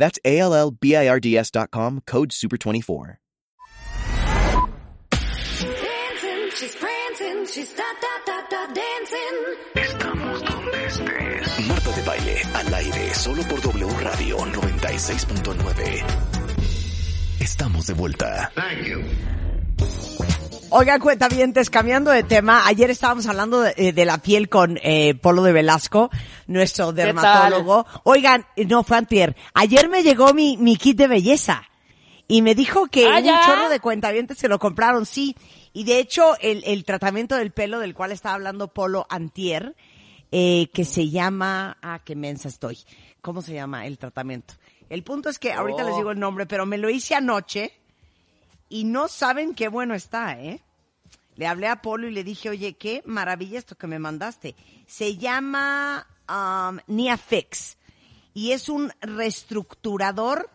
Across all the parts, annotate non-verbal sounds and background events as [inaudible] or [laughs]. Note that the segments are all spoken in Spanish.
That's A L L B I R D S.com, code SUPER24. Dancing, she's prancing, she's da da da da dancing. Estamos donde estés. Marta de baile al aire solo por W Radio 96.9. Estamos de vuelta. Oigan, cuentavientes, cambiando de tema, ayer estábamos hablando de, eh, de la piel con eh, Polo de Velasco, nuestro dermatólogo. Oigan, no, fue antier. Ayer me llegó mi, mi kit de belleza y me dijo que ¿Ah, un chorro de cuentavientes se lo compraron, sí. Y de hecho, el, el tratamiento del pelo del cual estaba hablando Polo antier, eh, que se llama, ah, qué mensa estoy. ¿Cómo se llama el tratamiento? El punto es que ahorita Oh. les digo el nombre, pero me lo hice anoche y no saben qué bueno está, ¿eh? Le hablé a Polo y le dije, oye, qué maravilla esto que me mandaste. Se llama um, Niafix y es un reestructurador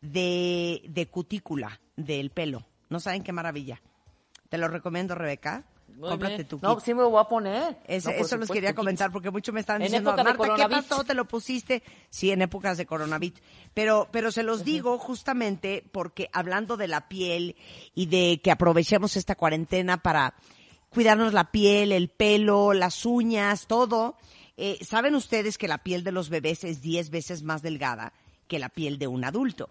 de, de cutícula del pelo. No saben qué maravilla. Te lo recomiendo, Rebeca. Muy Cómprate bien. tu kit. No, sí me lo voy a poner. No, eso les supuesto, quería kit. comentar porque muchos me están En diciendo, Marta, ¿qué coronavirus". pasó? ¿Te lo pusiste? Sí, en épocas de coronavirus. Pero, pero se los digo justamente porque hablando de la piel y de que aprovechemos esta cuarentena para cuidarnos la piel, el pelo, las uñas, todo. Eh, ¿Saben ustedes que la piel de los bebés es 10 veces más delgada que la piel de un adulto?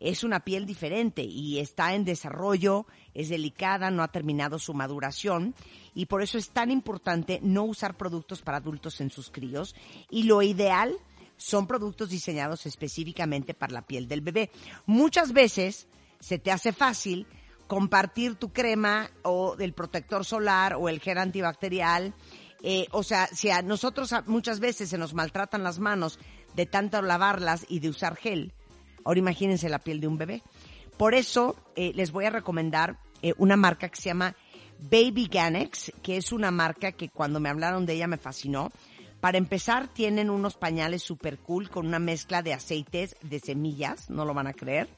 Es una piel diferente y está en desarrollo, es delicada, no ha terminado su maduración y por eso es tan importante no usar productos para adultos en sus críos y lo ideal son productos diseñados específicamente para la piel del bebé. Muchas veces se te hace fácil compartir tu crema o del protector solar o el gel antibacterial. Eh, o sea, si a nosotros muchas veces se nos maltratan las manos de tanto lavarlas y de usar gel, Ahora imagínense la piel de un bebé. Por eso eh, les voy a recomendar eh, una marca que se llama Baby Ganex, que es una marca que cuando me hablaron de ella me fascinó. Para empezar, tienen unos pañales super cool con una mezcla de aceites de semillas, no lo van a creer.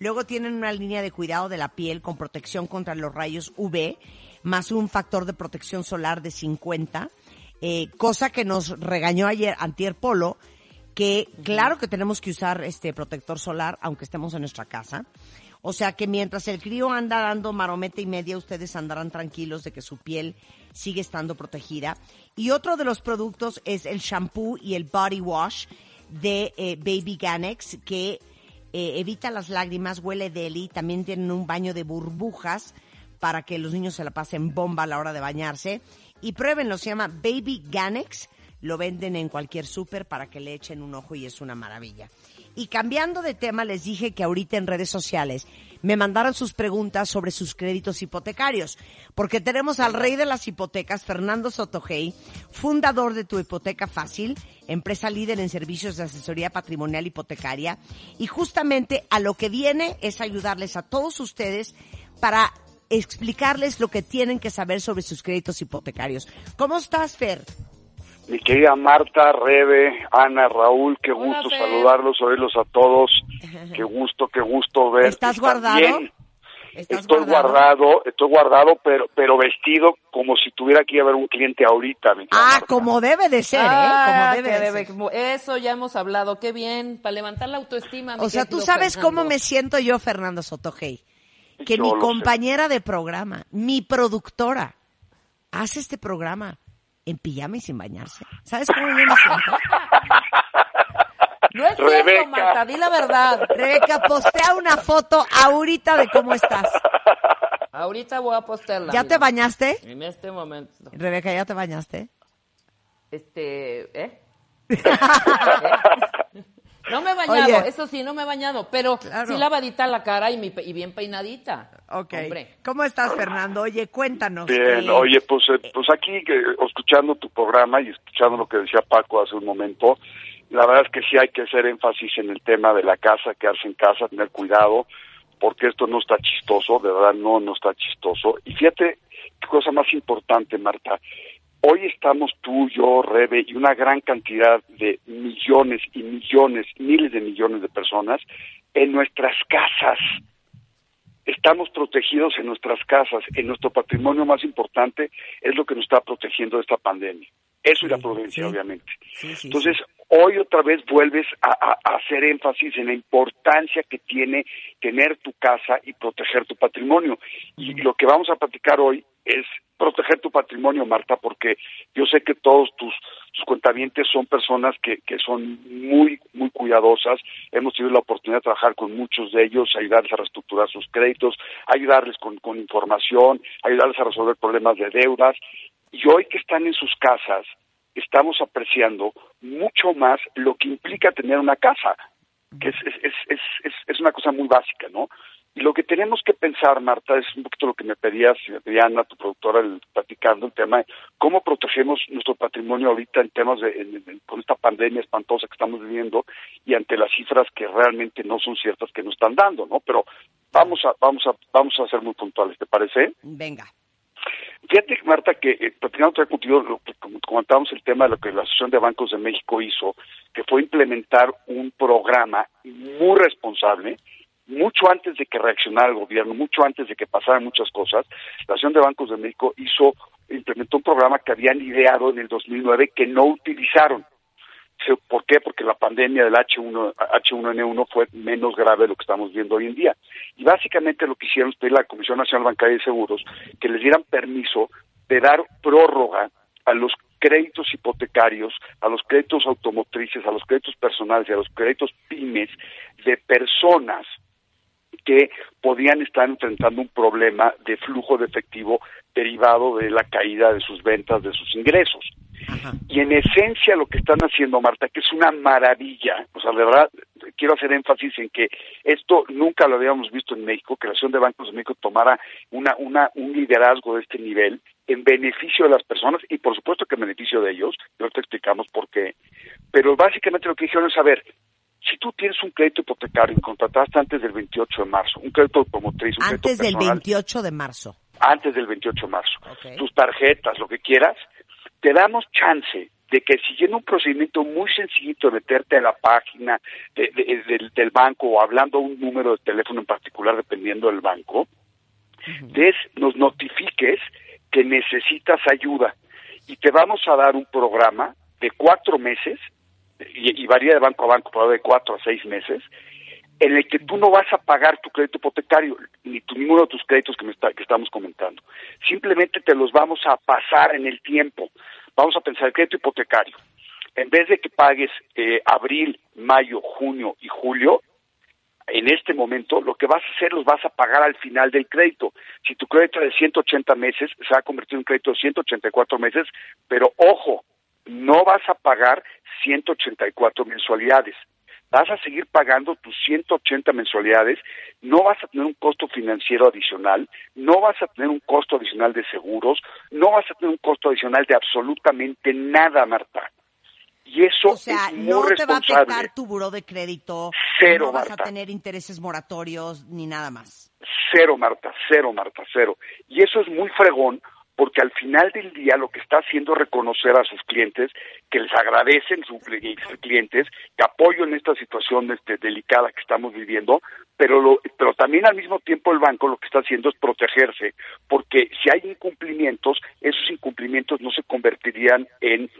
Luego tienen una línea de cuidado de la piel con protección contra los rayos UV, más un factor de protección solar de 50, eh, cosa que nos regañó ayer Antier Polo, que claro que tenemos que usar este protector solar aunque estemos en nuestra casa. O sea que mientras el crío anda dando marometa y media, ustedes andarán tranquilos de que su piel sigue estando protegida. Y otro de los productos es el shampoo y el body wash de eh, Baby Ganex, que eh, evita las lágrimas, huele deli, también tienen un baño de burbujas para que los niños se la pasen bomba a la hora de bañarse. Y pruébenlo, se llama Baby Ganex. Lo venden en cualquier súper para que le echen un ojo y es una maravilla. Y cambiando de tema, les dije que ahorita en redes sociales me mandaron sus preguntas sobre sus créditos hipotecarios, porque tenemos al rey de las hipotecas, Fernando Sotogey, fundador de Tu Hipoteca Fácil, empresa líder en servicios de asesoría patrimonial hipotecaria, y justamente a lo que viene es ayudarles a todos ustedes para explicarles lo que tienen que saber sobre sus créditos hipotecarios. ¿Cómo estás, Fer? Mi querida Marta, Rebe, Ana, Raúl, qué Hola, gusto Fer. saludarlos, oírlos a todos. [laughs] Qué gusto, qué gusto ver. ¿Estás guardado? Bien. ¿Estás Estoy guardado? estoy guardado, pero pero vestido como si tuviera que ir a ver un cliente ahorita. mi querida Ah, Marta. como debe de ser, ¿eh? Ah, Como debe que de debe- ser. Eso ya hemos hablado. Qué bien. Para levantar la autoestima. mi O sea, tú sabes Fernando. cómo me siento yo, Fernando Sotogey. Que Yo mi sé. compañera de programa, mi productora, hace este programa en pijama y sin bañarse. ¿Sabes cómo yo me siento? No es cierto, Rebeca. Marta. Di la verdad. Rebeca, postea una foto ahorita de cómo estás. Ahorita voy a postearla. ¿Ya mira. te bañaste? En este momento. Rebeca, ¿ya te bañaste? Este, ¿eh? ¿Eh? [laughs] No me he bañado, Oye. eso sí, no me he bañado, pero Claro. sí lavadita la cara y, mi pe- y bien peinadita. Ok. Hombre. ¿Cómo estás, Fernando? Oye, cuéntanos. Bien, eh, oye, pues, eh, pues aquí que, escuchando tu programa y escuchando lo que decía Paco hace un momento, la verdad es que sí hay que hacer énfasis en el tema de la casa, quedarse en casa, tener cuidado, porque esto no está chistoso, de verdad no, no está chistoso. Y fíjate qué cosa más importante, Marta. Hoy estamos tú, yo, Rebe y una gran cantidad de millones y millones, miles de millones de personas en nuestras casas. Estamos protegidos en nuestras casas, en nuestro patrimonio más importante es lo que nos está protegiendo de esta pandemia. Eso y la prudencia, sí. obviamente. Sí, sí, Entonces, hoy otra vez vuelves a, a- a hacer énfasis en la importancia que tiene tener tu casa y proteger tu patrimonio. Y lo que vamos a platicar hoy es proteger tu patrimonio, Marta, porque yo sé que todos tus, tus cuentavientes son personas que, que son muy, muy cuidadosas. Hemos tenido la oportunidad de trabajar con muchos de ellos, ayudarles a reestructurar sus créditos, ayudarles con, con información, ayudarles a resolver problemas de deudas. Y hoy que están en sus casas, estamos apreciando mucho más lo que implica tener una casa, que es, es, es, es, es, es una cosa muy básica, ¿no? Y lo que tenemos que pensar, Marta, es un poquito lo que me pedías, y me pedía Ana, tu productora, el, platicando el tema de cómo protegemos nuestro patrimonio ahorita en temas de, en- en- con esta pandemia espantosa que estamos viviendo y ante las cifras que realmente no son ciertas que nos están dando, ¿no? Pero vamos a, vamos a, vamos a ser muy puntuales, ¿te parece? Venga. Fíjate, Marta, que eh, platicando vez contigo, lo que comentábamos el tema de lo que la Asociación de Bancos de México hizo, que fue implementar un programa muy responsable, mucho antes de que reaccionara el gobierno, mucho antes de que pasaran muchas cosas, la Asociación de Bancos de México hizo, implementó un programa que habían ideado en el 2009 que no utilizaron. ¿Por qué? Porque la pandemia del H1, H1N1 fue menos grave de lo que estamos viendo hoy en día. Y básicamente lo que hicieron es pedir la Comisión Nacional Bancaria y Seguros que les dieran permiso de dar prórroga a los créditos hipotecarios, a los créditos automotrices, a los créditos personales y a los créditos pymes de personas que podían estar enfrentando un problema de flujo de efectivo derivado de la caída de sus ventas, de sus ingresos. Y en esencia lo que están haciendo, Marta, que es una maravilla, o sea, de verdad, quiero hacer énfasis en que esto nunca lo habíamos visto en México, que la Asociación de Bancos de México tomara una, una, un liderazgo de este nivel en beneficio de las personas y por supuesto que en beneficio de ellos, y ahorita explicamos por qué, pero básicamente lo que dijeron es, saber si tú tienes un crédito hipotecario y contrataste antes del 28 de marzo, un crédito automotriz, un Antes crédito del personal, 28 de marzo. antes del 28 de marzo, tus tarjetas, lo que quieras, te damos chance de que siguiendo un procedimiento muy sencillito de meterte a la página de- de- del, del banco o hablando a un número de teléfono en particular dependiendo del banco, des, nos notifiques que necesitas ayuda. Y te vamos a dar un programa de cuatro meses y, varía de banco a banco, pero de cuatro a seis meses, en el que tú no vas a pagar tu crédito hipotecario, ni ninguno de tus créditos que, me está- que estamos comentando. Simplemente te los vamos a pasar en el tiempo. Vamos a pensar el crédito hipotecario. En vez de que pagues eh, abril, mayo, junio y julio, en este momento lo que vas a hacer los vas a pagar al final del crédito. Si tu crédito es de 180 meses, se va a convertir en un crédito de 184 meses, pero ojo, no vas a pagar 184 mensualidades. Vas a seguir pagando tus 180 mensualidades, no vas a tener un costo financiero adicional, no vas a tener un costo adicional de seguros, no vas a tener un costo adicional de absolutamente nada, Marta. Y eso O sea, es muy no te va a responsable. afectar tu buró de crédito, Cero, no vas Marta. a tener intereses moratorios ni nada más. Cero, Marta, cero, Marta, cero. Y eso es muy fregón porque al final del día lo que está haciendo es reconocer a sus clientes que les agradecen sus clientes que apoyo en esta situación este, delicada que estamos viviendo, pero lo, pero también al mismo tiempo el banco lo que está haciendo es protegerse, porque si hay incumplimientos, esos incumplimientos no se convertirían en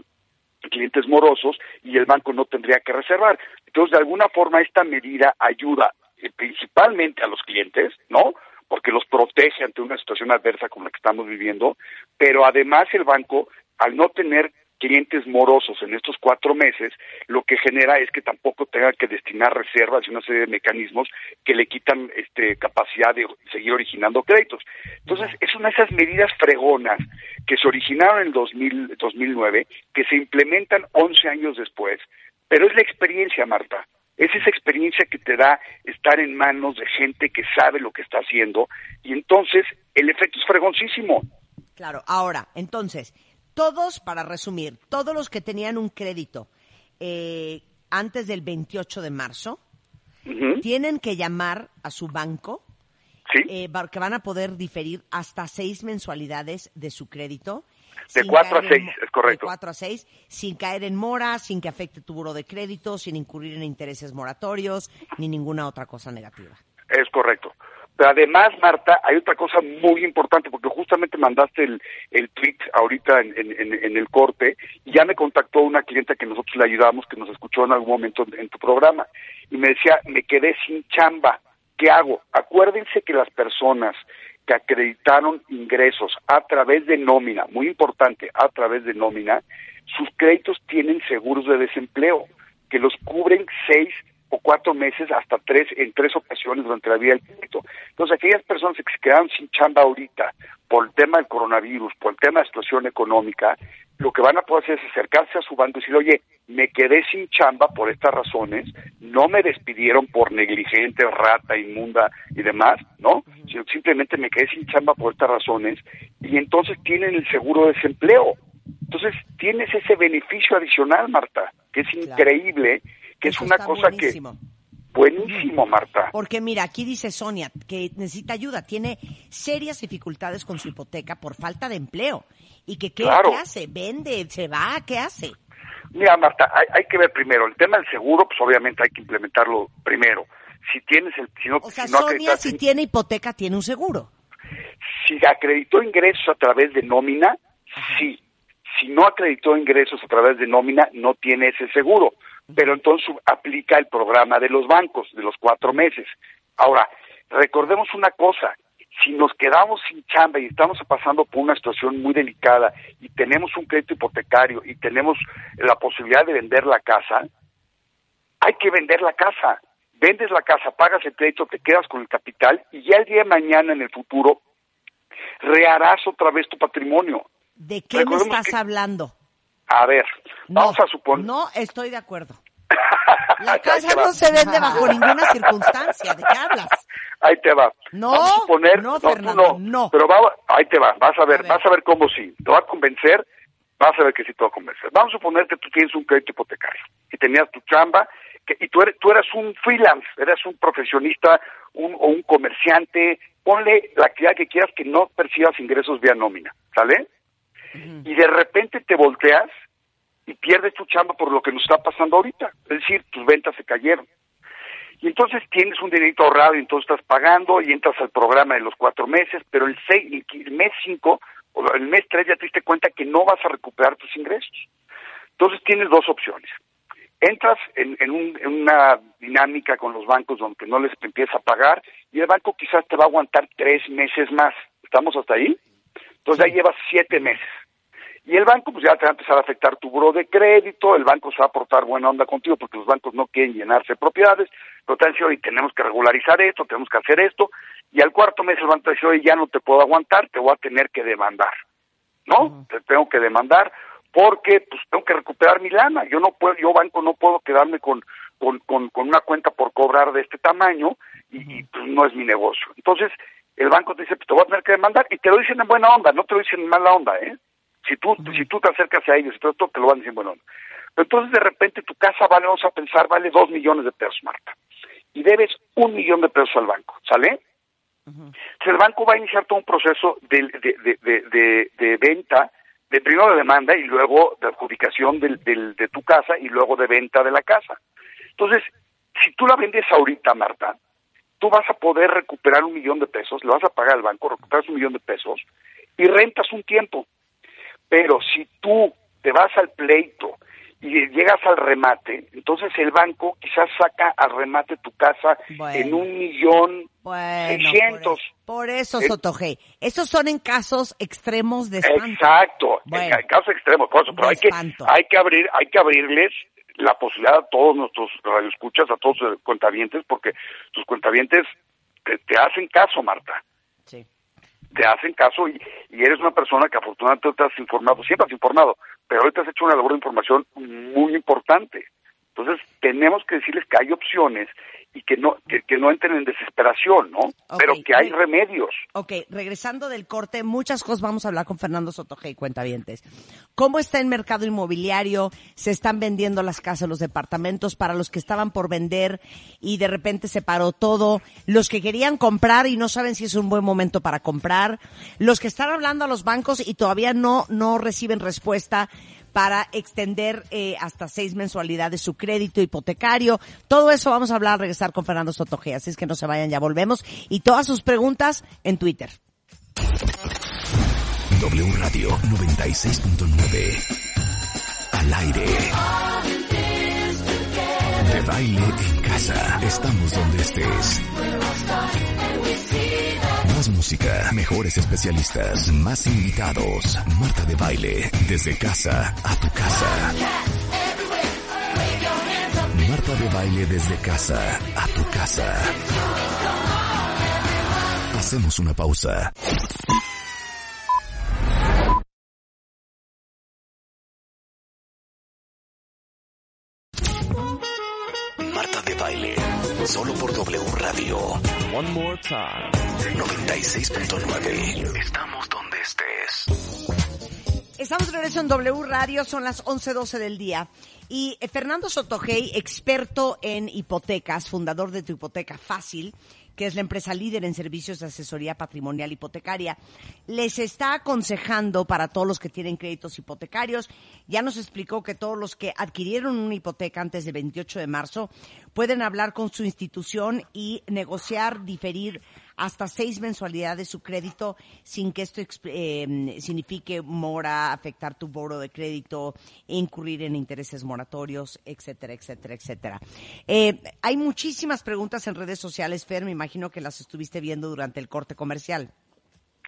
clientes morosos y el banco no tendría que reservar. Entonces, de alguna forma, esta medida ayuda eh, principalmente a los clientes, ¿no? Porque los protege ante una situación adversa como la que estamos viviendo, pero además el banco, al no tener clientes morosos en estos cuatro meses, lo que genera es que tampoco tenga que destinar reservas y una serie de mecanismos que le quitan este, capacidad de seguir originando créditos. Entonces, es una de esas medidas fregonas que se originaron en el 2000, 2009, que se implementan 11 años después, pero es la experiencia, Marta. Es esa experiencia que te da estar en manos de gente que sabe lo que está haciendo y entonces el efecto es fregoncísimo. Claro, ahora, entonces, todos, para resumir, todos los que tenían un crédito eh, antes del 28 de marzo, tienen que llamar a su banco Sí. eh, que van a poder diferir hasta seis mensualidades de su crédito. De sin cuatro a caer en seis, mo- es correcto. De cuatro a seis, sin caer en mora, sin que afecte tu buro de crédito, sin incurrir en intereses moratorios, ni ninguna otra cosa negativa. Es correcto. Pero además, Marta, hay otra cosa muy importante, porque justamente mandaste el, el tweet ahorita en, en- en- en el corte, y ya me contactó una clienta que nosotros le ayudamos, que nos escuchó en algún momento en, en tu programa, y me decía, me quedé sin chamba, ¿qué hago? Acuérdense que las personas que acreditaron ingresos a través de nómina, muy importante, a través de nómina, sus créditos tienen seguros de desempleo, que los cubren seis o cuatro meses hasta tres en tres ocasiones durante la vida del crédito. Entonces, aquellas personas que se quedaron sin chamba ahorita por el tema del coronavirus, por el tema de la situación económica, lo que van a poder hacer es acercarse a su banco y decir, oye, me quedé sin chamba por estas razones, no me despidieron por negligente, rata, inmunda y demás, ¿no? Sino simplemente me quedé sin chamba por estas razones y entonces tienen el seguro de desempleo. Entonces tienes ese beneficio adicional, Marta, que es increíble, que es una cosa buenísimo. que... Buenísimo, Marta. Porque mira, aquí dice Sonia que necesita ayuda, tiene serias dificultades con su hipoteca por falta de empleo. ¿Y que qué, Claro. qué hace? ¿Vende? ¿Se va? ¿Qué hace? Mira, Marta, hay, hay que ver primero. El tema del seguro, pues obviamente hay que implementarlo primero. Si tienes el... Si no, O sea, si no Sonia, si tiene hipoteca, tiene un seguro. Si acreditó ingresos a través de nómina, sí. Si no acreditó ingresos a través de nómina, no tiene ese seguro. Pero entonces aplica el programa de los bancos, de los cuatro meses. Ahora, recordemos una cosa. Si nos quedamos sin chamba y estamos pasando por una situación muy delicada y tenemos un crédito hipotecario y tenemos la posibilidad de vender la casa, hay que vender la casa. Vendes la casa, pagas el crédito, te quedas con el capital y ya el día de mañana en el futuro reharás otra vez tu patrimonio. ¿De qué me estás que- hablando? A ver, No, vamos a suponer. No estoy de acuerdo. [laughs] La casa no se vende bajo ninguna circunstancia. ¿De qué hablas? Ahí te va. No, Vamos a suponer, no, Fernando, no. Pero va, ahí te va, vas a ver, A ver. vas a ver cómo sí. Te va a convencer, vas a ver que sí te va a convencer. Vamos a suponer que tú tienes un crédito hipotecario y tenías tu chamba que, y tú eres, tú eras un freelance, eres un profesionista un, o un comerciante, ponle la actividad que quieras que no percibas ingresos vía nómina, ¿sale? Y de repente te volteas y pierdes tu chamba por lo que nos está pasando ahorita. Es decir, tus ventas se cayeron. Y entonces tienes un dinerito ahorrado y entonces estás pagando y entras al programa de los cuatro meses, pero el, seis, el mes cinco o el mes tres ya te diste cuenta que no vas a recuperar tus ingresos. Entonces tienes dos opciones. Entras en, en un- en una dinámica con los bancos donde no les empieza a pagar y el banco quizás te va a aguantar tres meses más. ¿Estamos hasta ahí? Entonces ya llevas siete meses. Y el banco pues ya te va a empezar a afectar tu buro de crédito, el banco se va a portar buena onda contigo porque los bancos no quieren llenarse de propiedades, pero te decir, oye, tenemos que regularizar esto, tenemos que hacer esto, y al cuarto mes el banco te dice, oye, ya no te puedo aguantar, te voy a tener que demandar, ¿no? Te tengo que demandar porque pues tengo que recuperar mi lana, yo no puedo, yo banco no puedo quedarme con, con, con, con una cuenta por cobrar de este tamaño y, y, pues no es mi negocio. Entonces, el banco te dice, pues te voy a tener que demandar, y te lo dicen en buena onda, no te lo dicen en mala onda, ¿eh? Si tú, si tú te acercas a ellos y todo esto, te lo van a decir en buena onda. Pero entonces de repente tu casa vale, vamos a pensar, vale dos millones de pesos, Marta. Y debes un millón de pesos al banco, ¿sale? Entonces el banco va a iniciar todo un proceso de, de, de, de, de- de venta, de primero de demanda y luego de adjudicación del, del- de tu casa y luego de venta de la casa. Entonces, si tú la vendes ahorita, Marta, tú vas a poder recuperar un millón de pesos, le vas a pagar al banco, recuperas un millón de pesos y rentas un tiempo. Pero si tú te vas al pleito y llegas al remate, entonces el banco quizás saca al remate tu casa Bueno. en un millón Bueno, seiscientos. por eso, por eso Eh, Sotoge. Esos son en casos extremos de espanto. Exacto, en Bueno. casos extremos, por eso, pero hay que, hay que abrir, hay que abrirles la posibilidad a todos nuestros radioescuchas, a todos los cuentavientes, porque tus cuentavientes te, te hacen caso, Marta, Sí. te hacen caso y, y eres una persona que afortunadamente te has informado, siempre has informado, pero ahorita has hecho una labor de información muy importante. Entonces, tenemos que decirles que hay opciones y que no que, que no entren en desesperación, ¿no? Pero que hay remedios. Ok, regresando del corte, muchas cosas vamos a hablar con Fernando Sotoje y Cuentavientes. ¿Cómo está el mercado inmobiliario? ¿Se están vendiendo las casas, los departamentos para los que estaban por vender y de repente se paró todo? Los que querían comprar y no saben si es un buen momento para comprar. Los que están hablando a los bancos y todavía no, no reciben respuesta para extender eh, hasta seis mensualidades su crédito hipotecario. Todo eso vamos a hablar regresar con Fernando Sotoje, así es que no se vayan, ya volvemos. Y todas sus preguntas en Twitter. W Radio 96.9. Al aire. De baile en casa. Estamos donde estés. Música, mejores especialistas, más invitados. Marta de baile, desde casa a tu casa. Marta de baile desde casa a tu casa. Hacemos una pausa. Marta de baile, solo por W Radio. One more time. 96.9. Estamos donde estés. Estamos de regreso en W Radio, son las 11.12 del día. Y eh, Fernando Sotogey, experto en hipotecas, fundador de Tu Hipoteca Fácil, que es la empresa líder en servicios de asesoría patrimonial hipotecaria, les está aconsejando para todos los que tienen créditos hipotecarios. Ya nos explicó que todos los que adquirieron una hipoteca antes del 28 de marzo pueden hablar con su institución y negociar, diferir hasta seis mensualidades de su crédito sin que esto eh, signifique mora, afectar tu boro de crédito, incurrir en intereses moratorios, etcétera, etcétera, etcétera. Eh, hay muchísimas preguntas en redes sociales, Fer, me imagino que las estuviste viendo durante el corte comercial.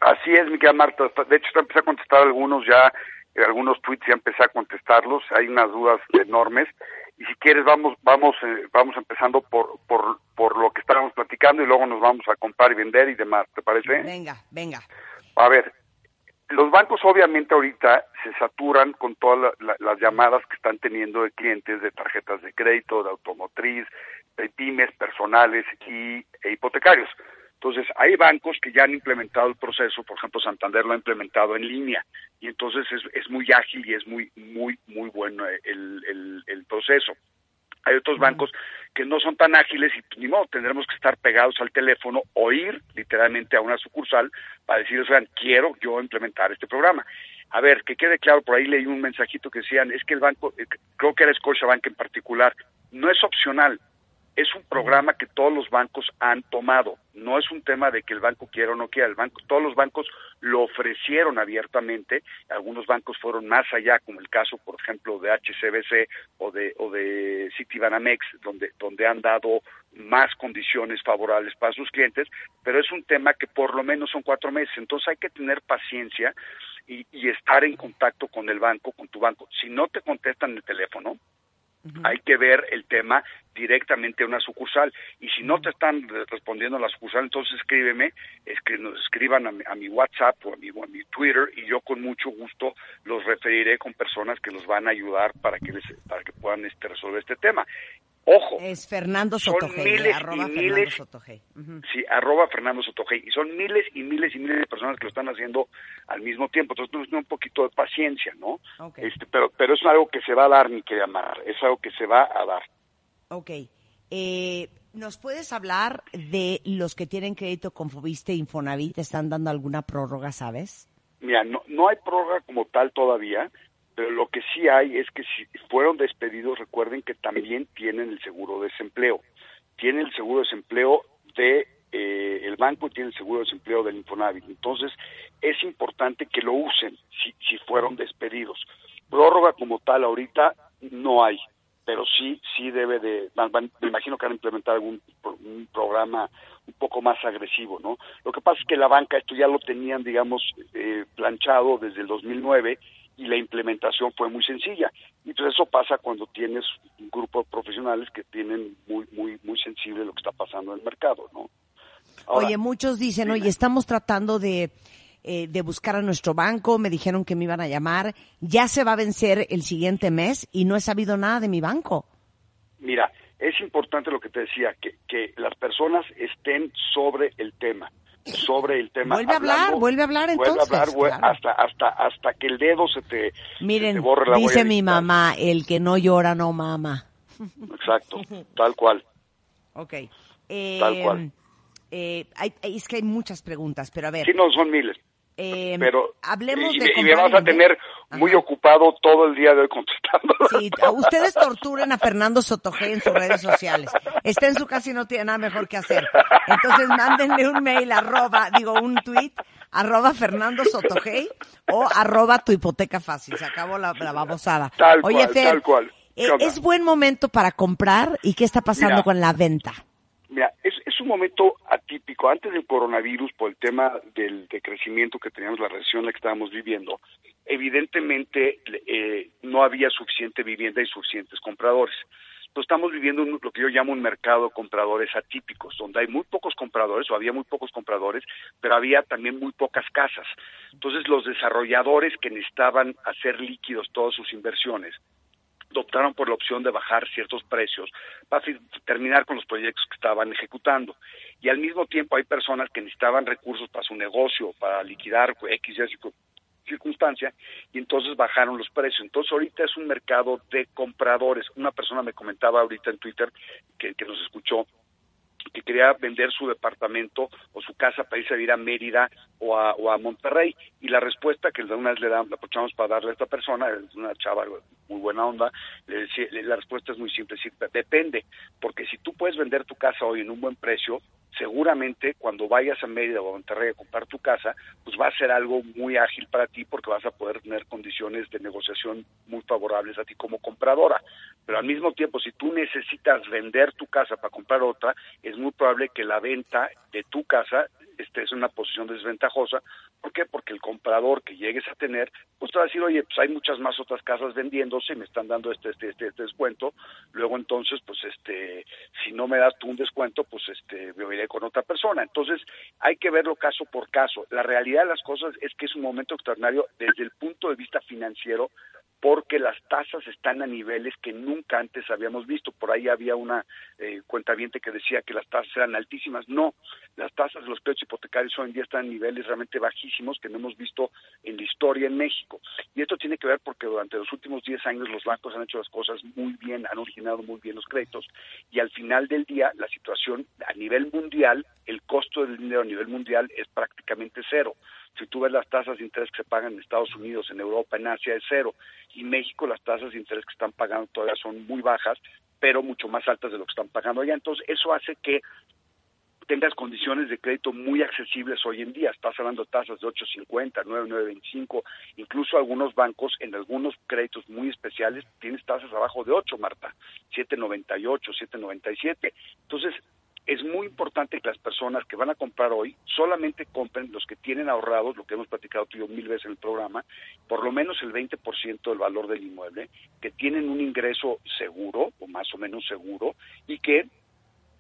Así es, mi querida Marta. De hecho, ya empecé a contestar algunos ya, eh, algunos tweets ya empecé a contestarlos. Hay unas dudas enormes. Y si quieres, vamos, vamos, eh, vamos empezando por, por, por lo que estábamos platicando y luego nos vamos a comprar y vender y demás. ¿Te parece? Venga, venga. A ver, los bancos obviamente ahorita se saturan con todas la- la- las llamadas que están teniendo de clientes de tarjetas de crédito, de automotriz, de pymes, personales y e hipotecarios. Entonces, hay bancos que ya han implementado el proceso, por ejemplo, Santander lo ha implementado en línea, y entonces es, es muy ágil y es muy, muy, muy bueno el, el, el proceso. Hay otros bancos que no son tan ágiles y pues, ni modo, tendremos que estar pegados al teléfono o ir literalmente a una sucursal para decirles, oigan, quiero yo implementar este programa. A ver, que quede claro, por ahí leí un mensajito que decían, es que el banco, eh, creo que era Scotiabank en particular, no es opcional, es un programa que todos los bancos han tomado. No es un tema de que el banco quiera o no quiera. El banco, todos los bancos lo ofrecieron abiertamente. Algunos bancos fueron más allá, como el caso, por ejemplo, de HCBC o de o de Citibanamex, donde donde han dado más condiciones favorables para sus clientes. Pero es un tema que por lo menos son cuatro meses. Entonces hay que tener paciencia y, y estar en contacto con el banco, con tu banco. Si no te contestan el teléfono, hay que ver el tema directamente a una sucursal. Y si no te están re- respondiendo a la sucursal, entonces escríbeme, escri- nos escriban a mi, a mi WhatsApp o a mi, a mi Twitter y yo con mucho gusto los referiré con personas que los van a ayudar para que, les, para que puedan este, resolver este tema. Ojo, Es Fernando Sotogey, miles arroba y Fernando miles. Sotogey. Sí, arroba Fernando Sotogey. Y son miles y miles y miles de personas que lo están haciendo al mismo tiempo. Entonces, que tener un poquito de paciencia, ¿no? Ok. Este, pero, pero es algo que se va a dar, mi querida Mar. Es algo que se va a dar. Ok. Eh, ¿Nos puedes hablar de los que tienen crédito con Fobiste e Infonavit? ¿Te están dando alguna prórroga, sabes? Mira, no, no hay prórroga como tal todavía, pero lo que sí hay es que si fueron despedidos, recuerden que también tienen el seguro de desempleo. Tienen el seguro de desempleo de eh, el banco y tienen el seguro de desempleo del Infonavit. Entonces, es importante que lo usen si, si fueron despedidos. Prórroga como tal ahorita no hay, pero sí, sí debe de, me imagino que van a implementar algún un programa un poco más agresivo, ¿no? Lo que pasa es que la banca esto ya lo tenían, digamos, eh, planchado desde el 2009 y la implementación fue muy sencilla. Y pues eso pasa cuando tienes un grupo de profesionales que tienen muy, muy, muy sensible lo que está pasando en el mercado, ¿no? Ahora, Oye, muchos dicen, oye, estamos tratando de, eh, de buscar a nuestro banco, me dijeron que me iban a llamar, ya se va a vencer el siguiente mes y no he sabido nada de mi banco. Mira, es importante lo que te decía, que, que las personas estén sobre el tema, sobre el tema. Vuelve a hablar, vuelve a hablar vuelve a entonces, hablar, claro. hasta, hasta, hasta que el dedo se te, se Miren, te borre la dice mi mamá, el que no llora no mama. Exacto, tal cual. Ok. Eh, Tal cual. eh, hay- hay- es que hay muchas preguntas, pero a ver. Sí, no, son miles. Eh, Pero hablemos y, de y a tener muy ocupado todo el día de hoy contestando. Sí, ustedes torturen a Fernando Sotogé en sus redes sociales. Está en su casa y no tiene nada mejor que hacer. Entonces mándenle un mail, arroba, digo un tweet, arroba Fernando Sotogey o arroba tu hipoteca fácil. Se acabó la, la babosada. Tal Oye, cual, Fer, tal cual. ¿Qué eh? ¿es buen momento para comprar? ¿Y qué está pasando Mira. con la venta? Mira, es, un momento atípico. Antes del coronavirus, por el tema del de crecimiento que teníamos, la recesión la que estábamos viviendo, evidentemente eh, no había suficiente vivienda y suficientes compradores. Entonces estamos viviendo un- lo que yo llamo un mercado de compradores atípicos, donde hay muy pocos compradores, o había muy pocos compradores, pero había también muy pocas casas. Entonces los desarrolladores que necesitaban hacer líquidos todas sus inversiones, optaron por la opción de bajar ciertos precios para terminar con los proyectos que estaban ejecutando. Y al mismo tiempo hay personas que necesitaban recursos para su negocio, para liquidar X y circunstancia, y entonces bajaron los precios. Entonces ahorita es un mercado de compradores. Una persona me comentaba ahorita en Twitter que, que nos escuchó quería vender su departamento o su casa para irse a vivir a Mérida o a, o a Monterrey. Y la respuesta que una vez le damos, la aprovechamos para darle a esta persona, es una chava muy buena onda, le decía, la respuesta es muy simple, decir, depende, porque si tú puedes vender tu casa hoy en un buen precio, seguramente cuando vayas a Mérida o a Monterrey a comprar tu casa, pues va a ser algo muy ágil para ti porque vas a poder tener condiciones de negociación muy favorables a ti como compradora. Pero al mismo tiempo, si tú necesitas vender tu casa para comprar otra, es muy probable que la venta de tu casa estés en una posición desventajosa. ¿Por qué? Porque el comprador que llegues a tener, pues te va a decir, oye, pues hay muchas más otras casas vendiéndose y me están dando este, este, este, este descuento. Luego entonces, pues este, si no me das tú un descuento, pues este, me iré con otra persona. Entonces, hay que verlo caso por caso. La realidad de las cosas es que es un momento extraordinario desde el punto de vista financiero porque las tasas están a niveles que nunca antes habíamos visto. Por ahí había una eh, cuentaviente que decía que las tasas eran altísimas. No, las tasas de los créditos hipotecarios hoy en día están a niveles realmente bajísimos que no hemos visto en la historia en México. Y esto tiene que ver porque durante los últimos 10 años los bancos han hecho las cosas muy bien, han originado muy bien los créditos y al final del día la situación a nivel mundial, el costo del dinero a nivel mundial es prácticamente cero. Si tú ves las tasas de interés que se pagan en Estados Unidos, en Europa, en Asia, es cero. Y México las tasas de interés que están pagando todavía son muy bajas, pero mucho más altas de lo que están pagando allá. Entonces, eso hace que tengas condiciones de crédito muy accesibles hoy en día. Estás hablando de tasas de 8.50, 9, 9.25, incluso algunos bancos en algunos créditos muy especiales tienes tasas abajo de 8, Marta, 7.98, 7.97. Entonces, es muy importante que las personas que van a comprar hoy solamente compren los que tienen ahorrados, lo que hemos platicado tú y yo mil veces en el programa, por lo menos el 20% del valor del inmueble, que tienen un ingreso seguro o más o menos seguro y que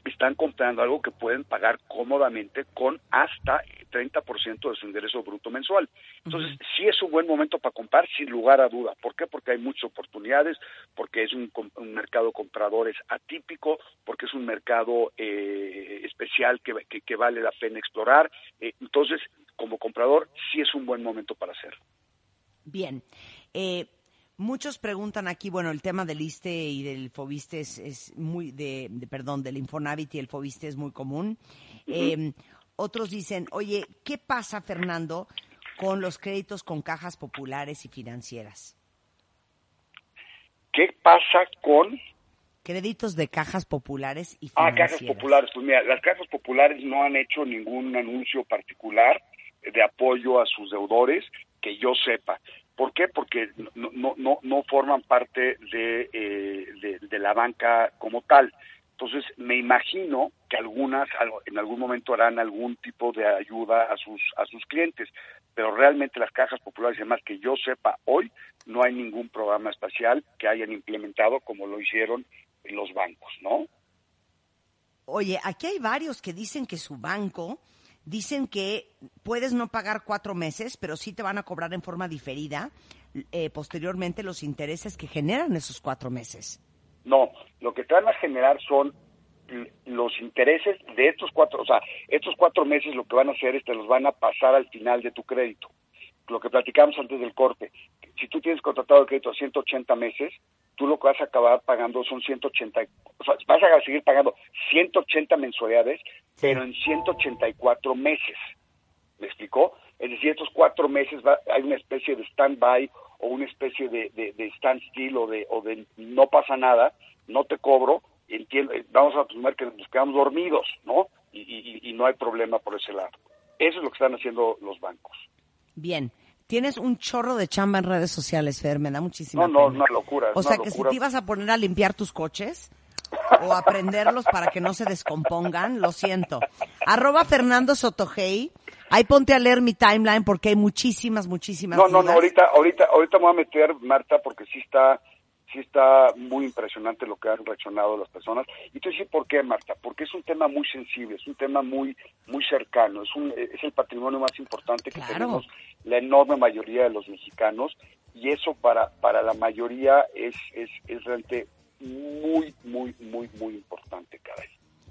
están comprando algo que pueden pagar cómodamente con hasta el 30% de su ingreso bruto mensual. Entonces, sí es un buen momento para comprar, sin lugar a duda. ¿Por qué? Porque hay muchas oportunidades, porque es un, un mercado de compradores atípico, porque es un mercado eh, especial que, que, que vale la pena explorar. Eh, entonces, como comprador, sí es un buen momento para hacerlo. Bien. Eh, muchos preguntan aquí, bueno, el tema del ISTE y del FOBISTE es, es muy, de, de- perdón, del Infonavit y el FOBISTE es muy común. Eh, otros dicen, oye, ¿qué pasa, Fernando, con los créditos con cajas populares y financieras? ¿Qué pasa con Créditos de cajas populares y Ah, financieras. cajas populares. Pues mira, las cajas populares no han hecho ningún anuncio particular de apoyo a sus deudores que yo sepa. ¿Por qué? Porque no, no, no, no forman parte de, eh, de, de la banca como tal. Entonces, me imagino que algunas en algún momento harán algún tipo de ayuda a sus a sus clientes, pero realmente las cajas populares, además que yo sepa hoy, no hay ningún programa espacial que hayan implementado como lo hicieron los bancos, ¿no? Oye, aquí hay varios que dicen que su banco, dicen que puedes no pagar cuatro meses, pero sí te van a cobrar en forma diferida eh, posteriormente los intereses que generan esos cuatro meses. No, lo que te van a generar son los intereses de estos cuatro, o sea, estos cuatro meses lo que van a hacer es te los van a pasar al final de tu crédito. Lo que platicamos antes del corte. Si tú tienes contratado el crédito a 180 meses, tú lo que vas a acabar pagando son 180, o sea, vas a seguir pagando 180 mensualidades, pero en 184 meses. ¿Me explicó? Es decir, estos cuatro meses va- hay una especie de stand-by o una especie de, de, de standstill o de, o de no pasa nada, no te cobro, entiendo, eh, vamos a asumir que nos quedamos dormidos, ¿no? Y, y- y no hay problema por ese lado. Eso es lo que están haciendo los bancos. Bien. Tienes un chorro de chamba en redes sociales, Fer, me da muchísima No, no, pena. una locura, O una sea, que si te ibas a poner a limpiar tus coches o a prenderlos para que no se descompongan, lo siento. Arroba Fernando Sotogey. Ahí ponte a leer mi timeline porque hay muchísimas, muchísimas No, no, no, ahorita, ahorita, ahorita me voy a meter, Marta, porque sí está, sí está muy impresionante lo que han reaccionado las personas. Y te voy a decir por qué, Marta, porque es un tema muy sensible, es un tema muy, muy cercano, es un, es el patrimonio más importante que Claro. tenemos la enorme mayoría de los mexicanos, y eso para, para la mayoría es, es, es realmente muy, muy, muy, muy importante, caray.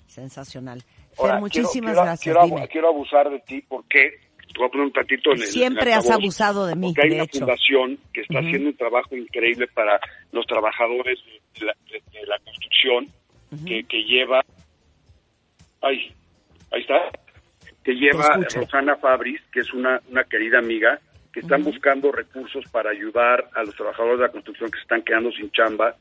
Sensacional. Fer, Ahora, muchísimas quiero, gracias. Quiero, Dime. quiero abusar de ti porque te voy a poner un tantito en el Siempre en has abusado de mí, Porque hay de una hecho. fundación que está haciendo un trabajo increíble para los trabajadores de la, de- de la construcción que, que lleva. Ay, ahí está. Que lleva. Rosana Fabris, que es una, una querida amiga, que están buscando recursos para ayudar a los trabajadores de la construcción que se están quedando sin chamba.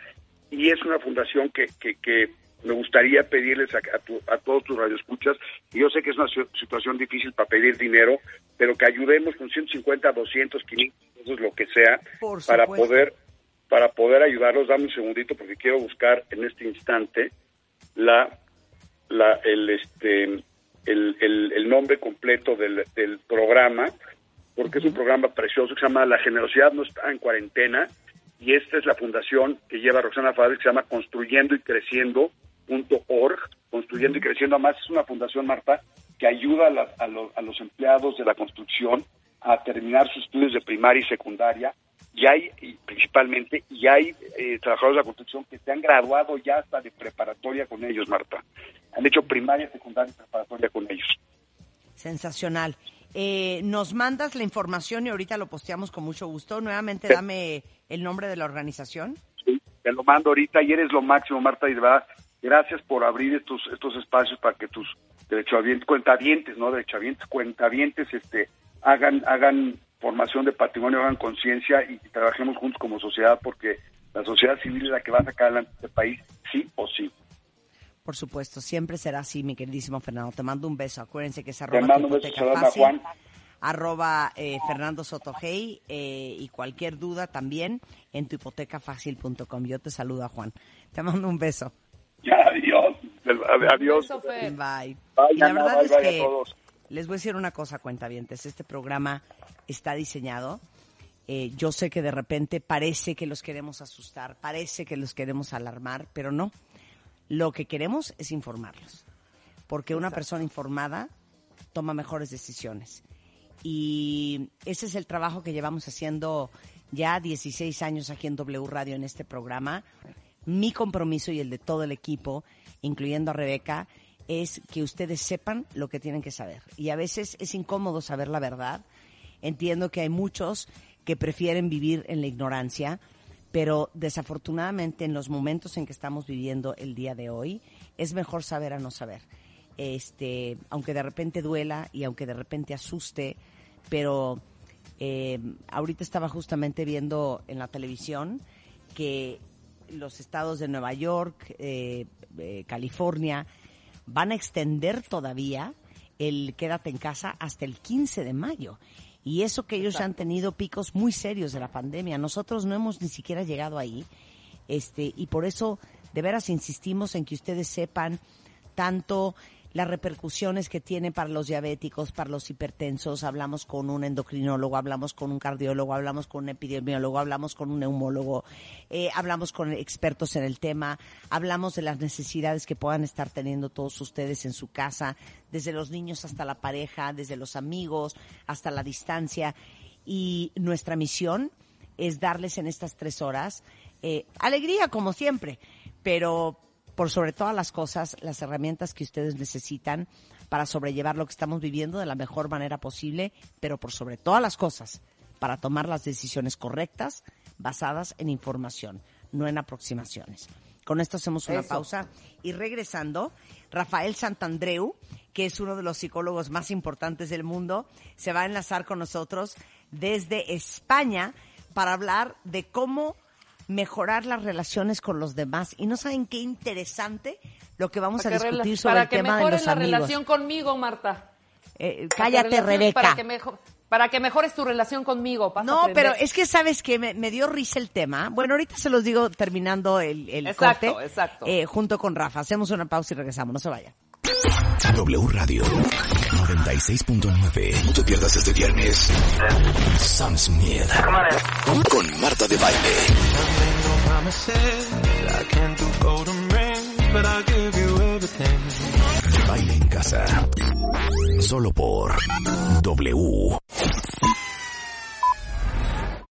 Y es una fundación que, que, que me gustaría pedirles a, a tu- a todos tus radioescuchas, y yo sé que es una si- situación difícil para pedir dinero, pero que ayudemos con 150, 200, 500 pesos, lo que sea, Por para poder para poder ayudarlos. Dame un segundito porque quiero buscar en este instante la la el este el, el, el nombre completo del, del programa porque es un programa precioso que se llama La generosidad no está en cuarentena y esta es la fundación que lleva Roxana Fabri que se llama construyendo y creciendo org. Construyendo y creciendo además es una fundación Marta que ayuda a, la- a los, a los empleados de la construcción a terminar sus estudios de primaria y secundaria. Y hay y principalmente y hay eh, trabajadores de la construcción que se han graduado ya hasta de preparatoria con ellos Marta. Han hecho primaria secundaria y preparatoria con ellos. Sensacional. Eh, nos mandas la información y ahorita lo posteamos con mucho gusto. Nuevamente dame el nombre de la organización. Sí, te lo mando ahorita y eres lo máximo, Marta, y de verdad, gracias por abrir estos estos espacios para que tus derechohabientes, cuentavientes, ¿no? Derechohabientes, cuentavientes, este, hagan, hagan formación de patrimonio, hagan conciencia y trabajemos juntos como sociedad porque la sociedad civil es la que va a sacar adelante este país, sí o sí. Por supuesto, siempre será así, mi queridísimo Fernando. Te mando un beso. Acuérdense que es arroba beso, hipoteca fácil, Juan. arroba eh, Fernando Sotogey eh, y cualquier duda también en tuhipotecafacil.com. Yo te saludo a Juan. Te mando un beso. [laughs] Adiós. Adiós. Bye. Bye, y la verdad bye, es bye que les voy a decir una cosa, cuentavientes. Este programa está diseñado. eh, yo sé que de repente parece que los queremos asustar, parece que los queremos alarmar, pero no. Lo que queremos es informarlos. Porque una persona informada toma mejores decisiones. Y ese es el trabajo que llevamos haciendo ya 16 años aquí en W Radio en este programa. Mi compromiso y el de todo el equipo, incluyendo a Rebeca, es que ustedes sepan lo que tienen que saber. Y a veces es incómodo saber la verdad. Entiendo que hay muchos que prefieren vivir en la ignorancia, pero desafortunadamente en los momentos en que estamos viviendo el día de hoy, es mejor saber a no saber. Este, aunque de repente duela y aunque de repente asuste, pero eh, ahorita estaba justamente viendo en la televisión que los estados de Nueva York, eh, eh, California, van a extender todavía el quédate en casa hasta el 15 de mayo. Y eso que ellos han tenido picos muy serios de la pandemia. Nosotros no hemos ni siquiera llegado ahí. Este, y por eso, de veras, insistimos en que ustedes sepan tanto las repercusiones que tiene para los diabéticos, para los hipertensos. Hablamos con un endocrinólogo, hablamos con un cardiólogo, hablamos con un epidemiólogo, hablamos con un neumólogo, eh, hablamos con expertos en el tema, hablamos de las necesidades que puedan estar teniendo todos ustedes en su casa, desde los niños hasta la pareja, desde los amigos hasta la distancia. Y nuestra misión es darles en estas tres horas eh, alegría, como siempre, pero por sobre todas las cosas, las herramientas que ustedes necesitan para sobrellevar lo que estamos viviendo de la mejor manera posible, pero por sobre todas las cosas, para tomar las decisiones correctas basadas en información, no en aproximaciones. Con esto hacemos una Eso. pausa y regresando, Rafael Santandreu, que es uno de los psicólogos más importantes del mundo, se va a enlazar con nosotros desde España para hablar de cómo mejorar las relaciones con los demás. Y no saben qué interesante lo que vamos a Para que discutir rela- sobre para el que tema de mejores los la amigos. relación conmigo, Marta. Eh, Para que cállate, relación- Rebeca. Para que, mejo- para que mejores tu relación conmigo. No, pero es que sabes que me, me dio risa el tema. Bueno, ahorita se los digo terminando el, el Exacto, corte. exacto. eh, junto con Rafa. Hacemos una pausa y regresamos. No se vayan. W Radio 96.9. No te pierdas este viernes. Sam Smith. Con Marta de Baile. Baile en casa. Solo por W.